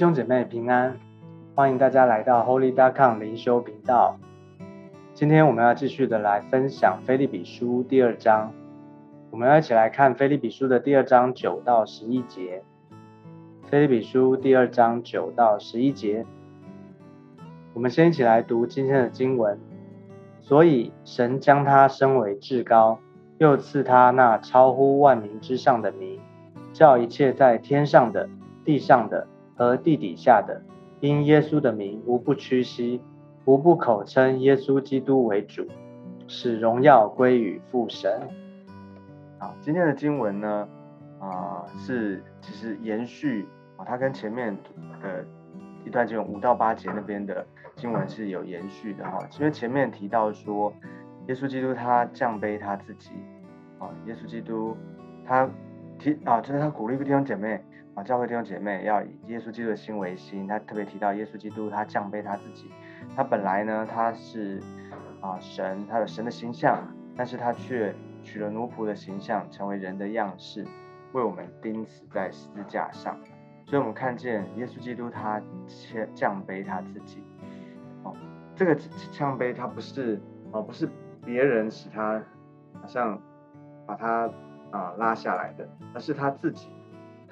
兄姐妹平安，欢迎大家来到 Holy d o c o m 灵修频道。今天我们要继续的来分享《菲利比书》第二章，我们要一起来看《菲利比书》的第二章九到十一节。《菲利比书》第二章九到十一节，我们先一起来读今天的经文。所以神将他升为至高，又赐他那超乎万民之上的名，叫一切在天上的、地上的。和地底下的，因耶稣的名，无不屈膝，无不口称耶稣基督为主，使荣耀归于父神。好，今天的经文呢，啊，是其实延续啊，它跟前面的一段经文五到八节那边的经文是有延续的哈。因为前面提到说，耶稣基督他降卑他自己，啊，耶稣基督他提啊，就是他鼓励弟兄姐妹。啊，教会弟兄姐妹要以耶稣基督的心为心。他特别提到耶稣基督，他降卑他自己。他本来呢，他是啊神，他有神的形象，但是他却取了奴仆的形象，成为人的样式，为我们钉死在十字架上。所以，我们看见耶稣基督他降降卑他自己。哦，这个降卑他不是哦，不是别人使他好像把他啊拉下来的，而是他自己。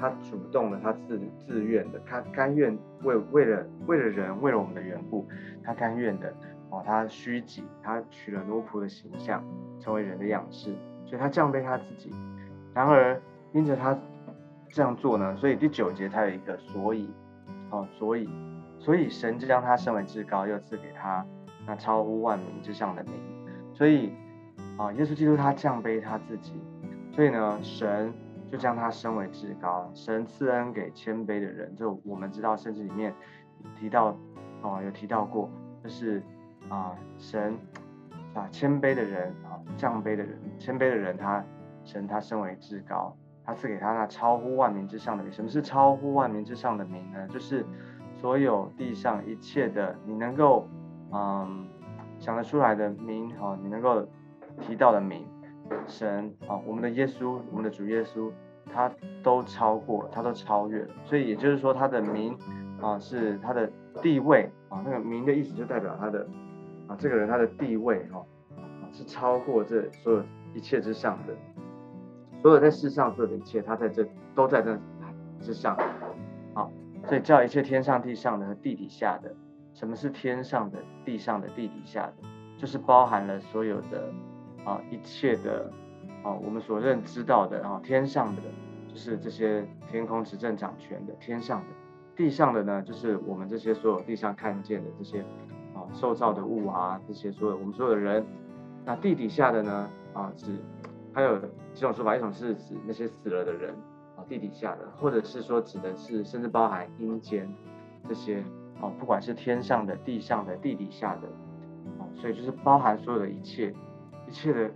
他主动的，他自自愿的，他甘愿为为了为了人，为了我们的缘故，他甘愿的哦，他虚己，他取了奴仆的形象，成为人的样式，所以他降卑他自己。然而因着他这样做呢，所以第九节他有一个所以，哦，所以所以神就将他升为至高，又赐给他那超乎万民之上的名。所以啊，耶稣基督他降卑他自己，所以呢，神。就将他升为至高，神赐恩给谦卑的人。就我们知道圣经里面提到，哦，有提到过，就是啊，神啊谦卑的人啊降卑的人，谦卑的人他神他升为至高，他赐给他那超乎万民之上的名。什么是超乎万民之上的名呢？就是所有地上一切的你能够嗯想得出来的名，哈，你能够提到的名。神啊，我们的耶稣，我们的主耶稣，他都超过，他都超越了。所以也就是说，他的名啊，是他的地位啊。那个名的意思就代表他的啊，这个人他的地位哈啊，是超过这所有一切之上的，所有在世上所有的一切，他在这都在这之上。好，所以叫一切天上地上的和地底下的，什么是天上的、地上的、地底下的，就是包含了所有的。啊，一切的啊，我们所认知到的啊，天上的就是这些天空执政掌权的天上的，地上的呢，就是我们这些所有地上看见的这些啊，受造的物啊，这些所有我们所有的人。那地底下的呢啊，指还有几种说法，一种是指那些死了的人啊，地底下的，或者是说指的是甚至包含阴间这些啊，不管是天上的、地上的、地底下的啊，所以就是包含所有的一切。一切的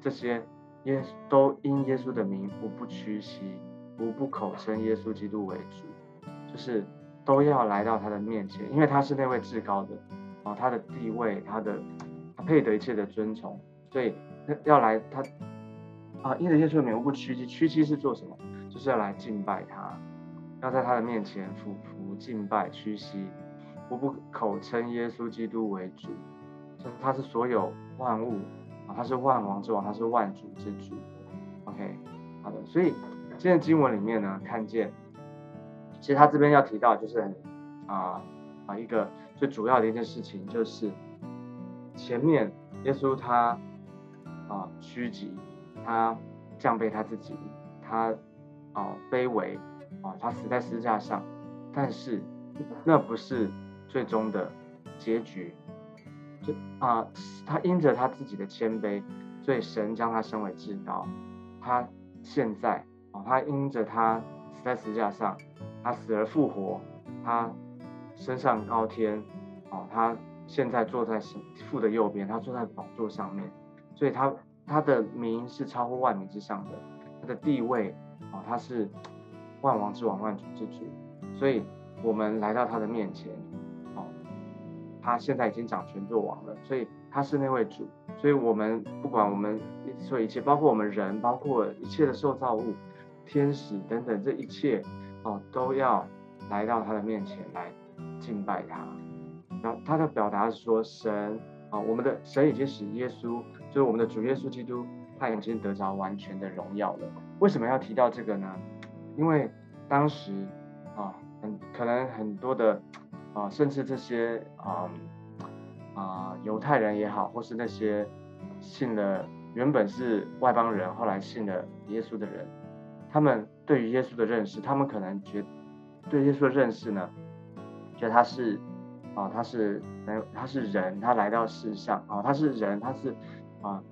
这些耶稣都因耶稣的名无不屈膝，无不口称耶稣基督为主，就是都要来到他的面前，因为他是那位至高的啊，他的地位，他的他配得一切的尊崇，所以要来他啊，因着耶稣的名无不屈膝，屈膝是做什么？就是要来敬拜他，要在他的面前俯伏敬拜屈膝，无不口称耶稣基督为主，他是所有万物。他是万王之王，他是万主之主。OK，好的，所以今天经文里面呢，看见，其实他这边要提到就是啊啊一个最主要的一件事情，就是前面耶稣他啊虚己，他降卑他自己，他啊卑微啊，他死在十字架上，但是那不是最终的结局。啊，他因着他自己的谦卑，所以神将他升为至高。他现在啊，他因着他死在十字架上，他死而复活，他升上高天，啊，他现在坐在神父的右边，他坐在宝座上面，所以他他的名是超乎万民之上的，他的地位啊，他是万王之王，万主之主，所以我们来到他的面前。他现在已经掌权做王了，所以他是那位主，所以我们不管我们说一切，包括我们人，包括一切的受造物、天使等等，这一切哦，都要来到他的面前来敬拜他。然后他的表达是说，神啊，我们的神已经使耶稣，就是我们的主耶稣基督，他已经得着完全的荣耀了。为什么要提到这个呢？因为当时啊，很可能很多的啊，甚至这些啊啊犹太人也好，或是那些信了原本是外邦人，后来信了耶稣的人，他们对于耶稣的认识，他们可能觉对耶稣的认识呢，觉得他是啊，他是人，他是人，他来到世上啊，他是人，他是啊，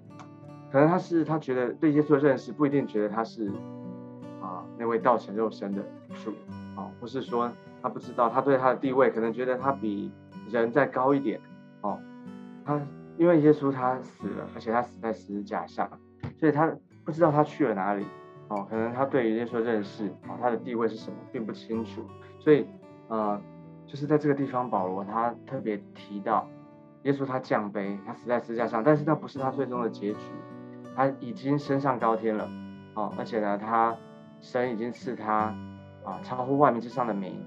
可能他是他觉得对耶稣的认识不一定觉得他是啊。那位道成肉身的主，啊，或是说他不知道他对他的地位，可能觉得他比人再高一点，哦，他因为耶稣他死了，而且他死在十字架上，所以他不知道他去了哪里，哦，可能他对于耶稣认识，哦，他的地位是什么并不清楚，所以呃，就是在这个地方，保罗他特别提到耶稣他降杯，他死在十字架上，但是那不是他最终的结局，他已经升上高天了，哦，而且呢他。神已经赐他啊超乎万民之上的名，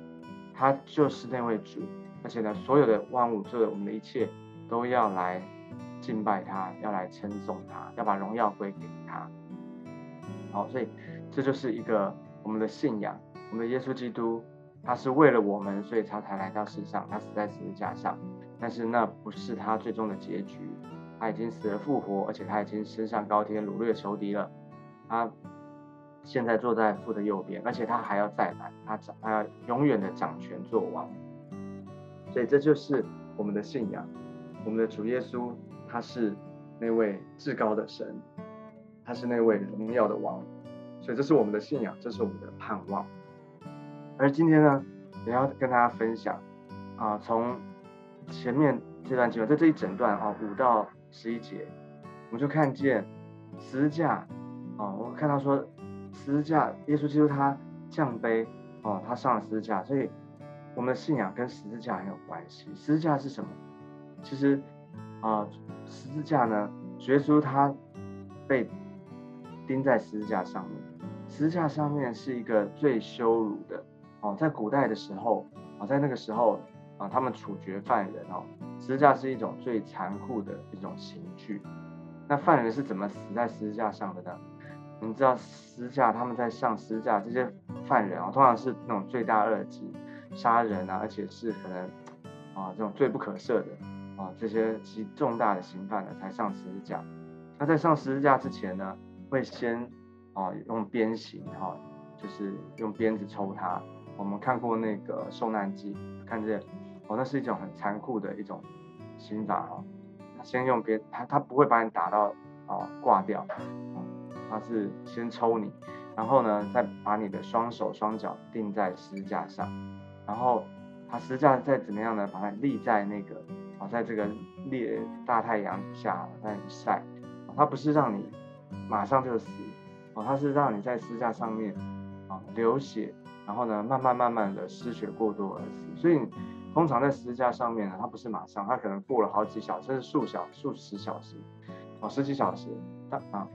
他就是那位主，而且呢，所有的万物，所有我们的一切，都要来敬拜他，要来称颂他，要把荣耀归给他。好，所以这就是一个我们的信仰，我们的耶稣基督，他是为了我们，所以他才来到世上，他死在十字架上。但是那不是他最终的结局，他已经死而复活，而且他已经升上高天，掳掠仇敌了。他。现在坐在父的右边，而且他还要再来，他掌，他要永远的掌权做王。所以这就是我们的信仰，我们的主耶稣，他是那位至高的神，他是那位荣耀的王。所以这是我们的信仰，这是我们的盼望。而今天呢，也要跟大家分享啊，从前面这段经文，在这一整段啊，五到十一节，我们就看见十字架啊，我看到说。十字架，耶稣基督他降杯哦，他上了十字架，所以我们的信仰跟十字架很有关系。十字架是什么？其实啊，十字架呢，耶稣他被钉在十字架上面，十字架上面是一个最羞辱的哦，在古代的时候啊，在那个时候啊，他们处决犯人哦，十字架是一种最残酷的一种刑具。那犯人是怎么死在十字架上的呢？你知道私架他们在上私架这些犯人啊，通常是那种罪大恶极、杀人啊，而且是可能啊这种罪不可赦的啊这些极重大的刑犯呢才上十字架。那在上十字架之前呢，会先啊用鞭刑哈，就是用鞭子抽他。我们看过那个受难记，看见哦，那是一种很残酷的一种刑法哈。先用鞭，他他不会把你打到啊挂掉。他是先抽你，然后呢，再把你的双手双脚钉在十字架上，然后他十字架再怎么样呢？把它立在那个啊，在这个烈大太阳下在晒，他不是让你马上就死哦，他是让你在十字架上面啊流血，然后呢，慢慢慢慢的失血过多而死。所以通常在十字架上面呢，他不是马上，他可能过了好几小时，甚至数小数十小时哦，十几小时，他啊。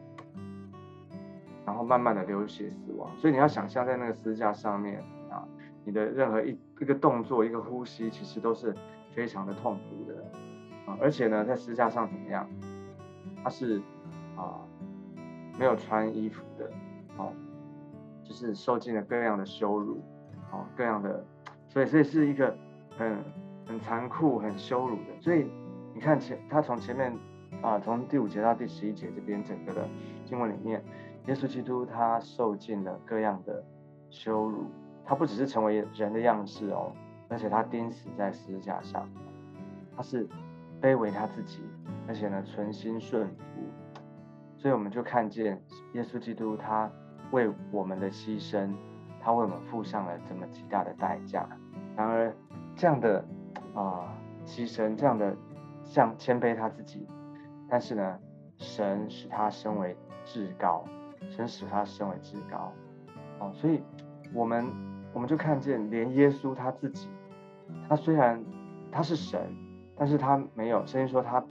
然后慢慢的流血死亡，所以你要想象在那个支架上面啊，你的任何一一个动作、一个呼吸，其实都是非常的痛苦的啊。而且呢，在支架上怎么样？他是啊没有穿衣服的，哦，就是受尽了各样的羞辱，哦，各样的，所以所以是一个很很残酷、很羞辱的。所以你看前他从前面啊，从第五节到第十一节这边整个的经文里面。耶稣基督他受尽了各样的羞辱，他不只是成为人的样式哦，而且他钉死在十字架上，他是卑微他自己，而且呢存心顺服，所以我们就看见耶稣基督他为我们的牺牲，他为我们付上了这么极大的代价。然而这样的啊牺牲，这样的像谦卑他自己，但是呢神使他升为至高。神使他升为至高，哦，所以我们我们就看见，连耶稣他自己，他虽然他是神，但是他没有，圣经说他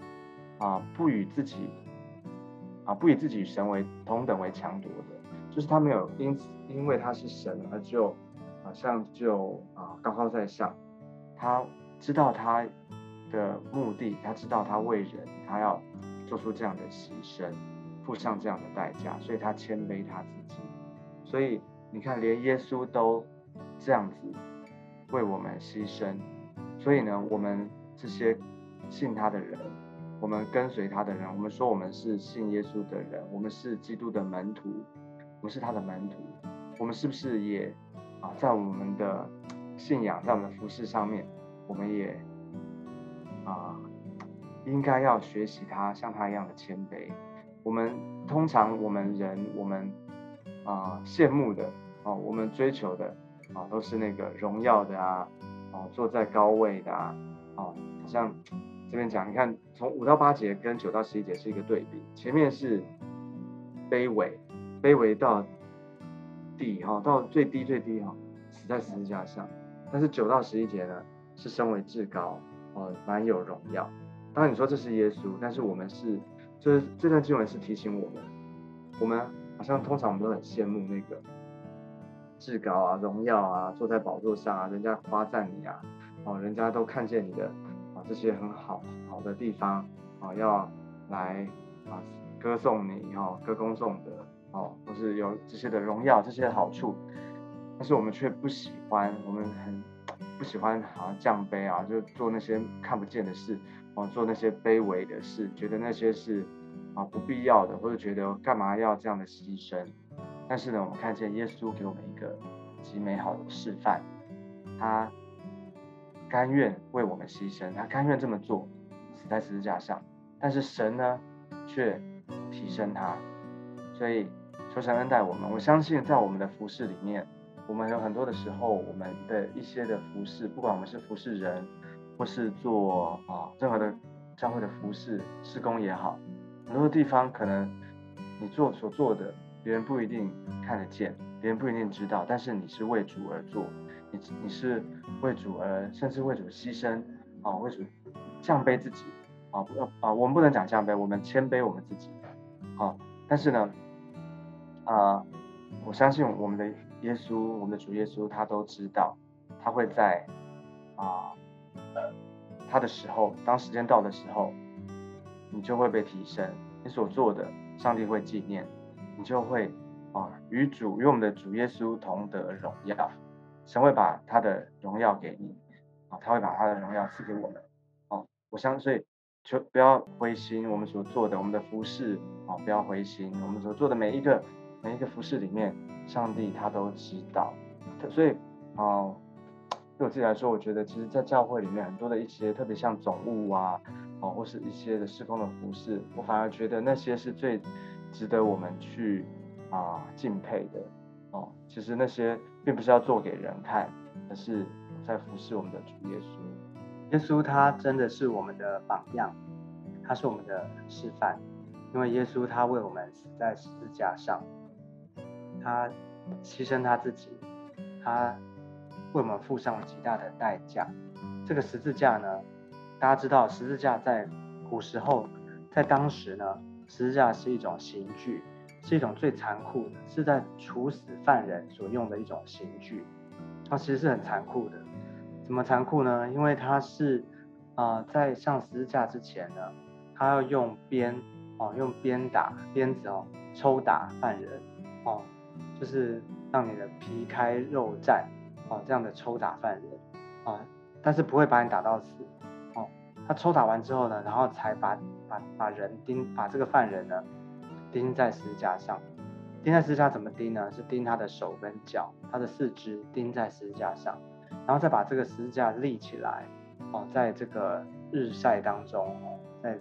啊不与自己啊不与自己与神为同等为强夺的，就是他没有因此因为他是神而就好像就啊高高在上，他知道他的目的，他知道他为人，他要做出这样的牺牲，付上这样的代价，所以他谦卑他自己。所以你看，连耶稣都这样子为我们牺牲，所以呢，我们这些信他的人，我们跟随他的人，我们说我们是信耶稣的人，我们是基督的门徒，我们是他的门徒，我们是不是也啊，在我们的信仰，在我们的服饰上面，我们也啊，应该要学习他，像他一样的谦卑。我们通常我们人，我们。啊，羡慕的哦，我们追求的啊，都是那个荣耀的啊，哦，坐在高位的啊，哦，好像这边讲，你看从五到八节跟九到十一节是一个对比，前面是卑微，卑微到底哈，到最低最低哈，死在十字架上，但是九到十一节呢，是升为至高哦，蛮有荣耀。当然你说这是耶稣，但是我们是，就是这段经文是提醒我们，我们。好像通常我们都很羡慕那个至高啊、荣耀啊，坐在宝座上啊，人家夸赞你啊，哦，人家都看见你的啊这些很好好的地方啊，要来啊歌颂你哈，歌功颂德哦，或是有这些的荣耀、这些好处，但是我们却不喜欢，我们很不喜欢好像降卑啊，就做那些看不见的事哦，做那些卑微的事，觉得那些是。啊，不必要的，或者觉得干嘛要这样的牺牲？但是呢，我们看见耶稣给我们一个极美好的示范，他甘愿为我们牺牲，他甘愿这么做，死在十字架上。但是神呢，却提升他。所以求神恩待我们。我相信在我们的服饰里面，我们有很多的时候，我们的一些的服饰，不管我们是服侍人，或是做啊任何的教会的服饰施工也好。很多地方可能你做所做的，别人不一定看得见，别人不一定知道，但是你是为主而做，你你是为主而，甚至为主牺牲啊，为主降卑自己啊，不啊，我们不能讲降卑，我们谦卑我们自己啊。但是呢，啊，我相信我们的耶稣，我们的主耶稣，他都知道，他会在啊他的时候，当时间到的时候。你就会被提升，你所做的，上帝会纪念，你就会啊与主与我们的主耶稣同得荣耀，神会把他的荣耀给你，啊，他会把他的荣耀赐给我们，哦，我相信，就不要灰心，我们所做的，我们的服饰，啊，不要灰心，我们所做的每一个每一个服饰里面，上帝他都知道，所以啊，对我自己来说，我觉得其实，在教会里面很多的一些，特别像总务啊。哦，或是一些的施工的服饰，我反而觉得那些是最值得我们去啊敬佩的。哦，其实那些并不是要做给人看，而是在服侍我们的主耶稣。耶稣他真的是我们的榜样，他是我们的示范，因为耶稣他为我们死在十字架上，他牺牲他自己，他为我们付上了极大的代价。这个十字架呢？大家知道十字架在古时候，在当时呢，十字架是一种刑具，是一种最残酷的，是在处死犯人所用的一种刑具。它其实是很残酷的。怎么残酷呢？因为它是啊，在上十字架之前呢，他要用鞭哦，用鞭打鞭子哦，抽打犯人哦，就是让你的皮开肉绽哦，这样的抽打犯人啊，但是不会把你打到死。哦他抽打完之后呢，然后才把把把人钉，把这个犯人呢钉在十字架上。钉在十字架怎么钉呢？是钉他的手跟脚，他的四肢钉在十字架上，然后再把这个十字架立起来。哦，在这个日晒当中，哦在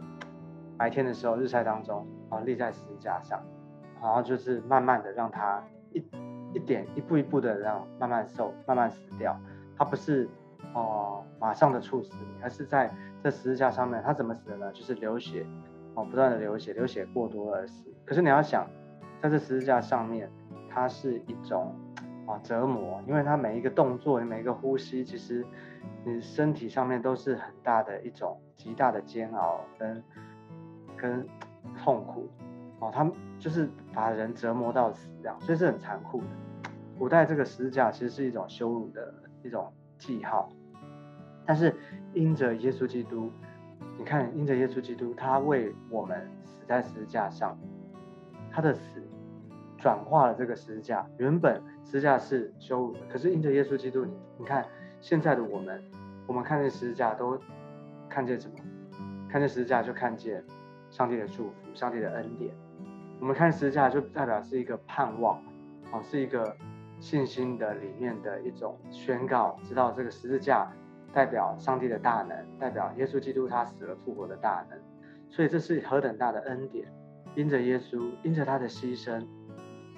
白天的时候日晒当中，哦立在十字架上，然后就是慢慢的让他一一点一步一步的让慢慢瘦，慢慢死掉。他不是哦马上的猝死，而是在。这十字架上面，他怎么死的呢？就是流血，哦，不断的流血，流血过多而死。可是你要想，在这十字架上面，它是一种啊折磨，因为它每一个动作，每一个呼吸，其实你身体上面都是很大的一种极大的煎熬跟跟痛苦，哦，他们就是把人折磨到死这样，所以是很残酷的。古代这个十字架其实是一种羞辱的一种记号，但是因着耶稣基督，你看因着耶稣基督，他为我们死在十字架上，他的死转化了这个十字架，原本十字架是羞辱的，可是因着耶稣基督，你你看现在的我们，我们看见十字架都看见什么？看见十字架就看见上帝的祝福，上帝的恩典。我们看十字架就代表是一个盼望，哦，是一个。信心的里面的一种宣告，知道这个十字架代表上帝的大能，代表耶稣基督他死了复活的大能，所以这是何等大的恩典！因着耶稣，因着他的牺牲，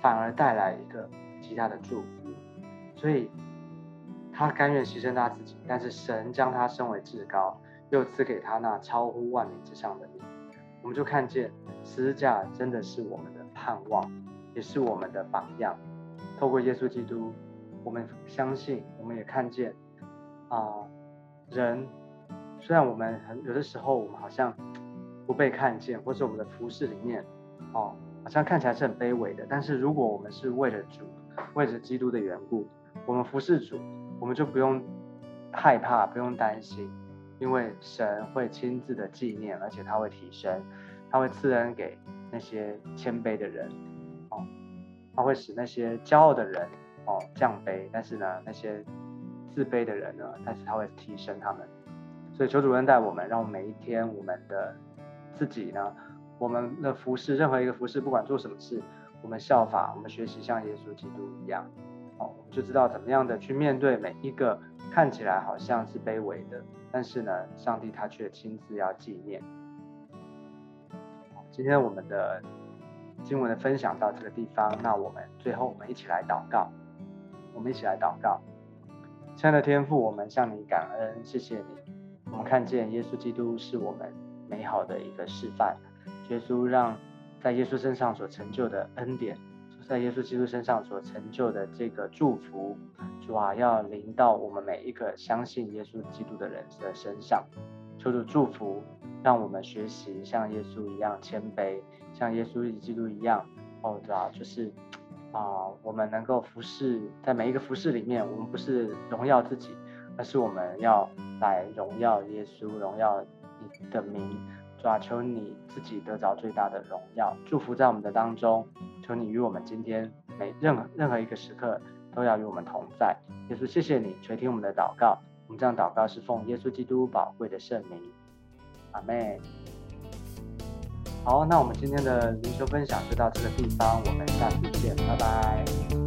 反而带来一个极大的祝福。所以他甘愿牺牲他自己，但是神将他升为至高，又赐给他那超乎万民之上的名。我们就看见十字架真的是我们的盼望，也是我们的榜样。透过耶稣基督，我们相信，我们也看见，啊，人虽然我们很有的时候我们好像不被看见，或者我们的服饰里面，哦，好像看起来是很卑微的，但是如果我们是为了主，为着基督的缘故，我们服侍主，我们就不用害怕，不用担心，因为神会亲自的纪念，而且他会提升，他会赐恩给那些谦卑的人。哦他会使那些骄傲的人哦降卑，但是呢，那些自卑的人呢，但是他会提升他们。所以求主恩待我们，让每一天我们的自己呢，我们的服饰，任何一个服饰，不管做什么事，我们效法，我们学习像耶稣基督一样，哦，我们就知道怎么样的去面对每一个看起来好像是卑微的，但是呢，上帝他却亲自要纪念。今天我们的。经文的分享到这个地方，那我们最后我们一起来祷告，我们一起来祷告。亲爱的天父，我们向你感恩，谢谢你。我们看见耶稣基督是我们美好的一个示范，耶稣让在耶稣身上所成就的恩典，在耶稣基督身上所成就的这个祝福，主啊，要临到我们每一个相信耶稣基督的人的身上。求主祝福，让我们学习像耶稣一样谦卑。像耶稣基督一样，哦，对啊？就是啊，我们能够服侍，在每一个服侍里面，我们不是荣耀自己，而是我们要来荣耀耶稣，荣耀你的名，主啊，求你自己得着最大的荣耀，祝福在我们的当中，求你与我们今天每任何任何一个时刻都要与我们同在。耶稣，谢谢你垂听我们的祷告，我们这样祷告是奉耶稣基督宝贵的圣名，阿妹。好，那我们今天的灵修分享就到这个地方，我们下次见，拜拜。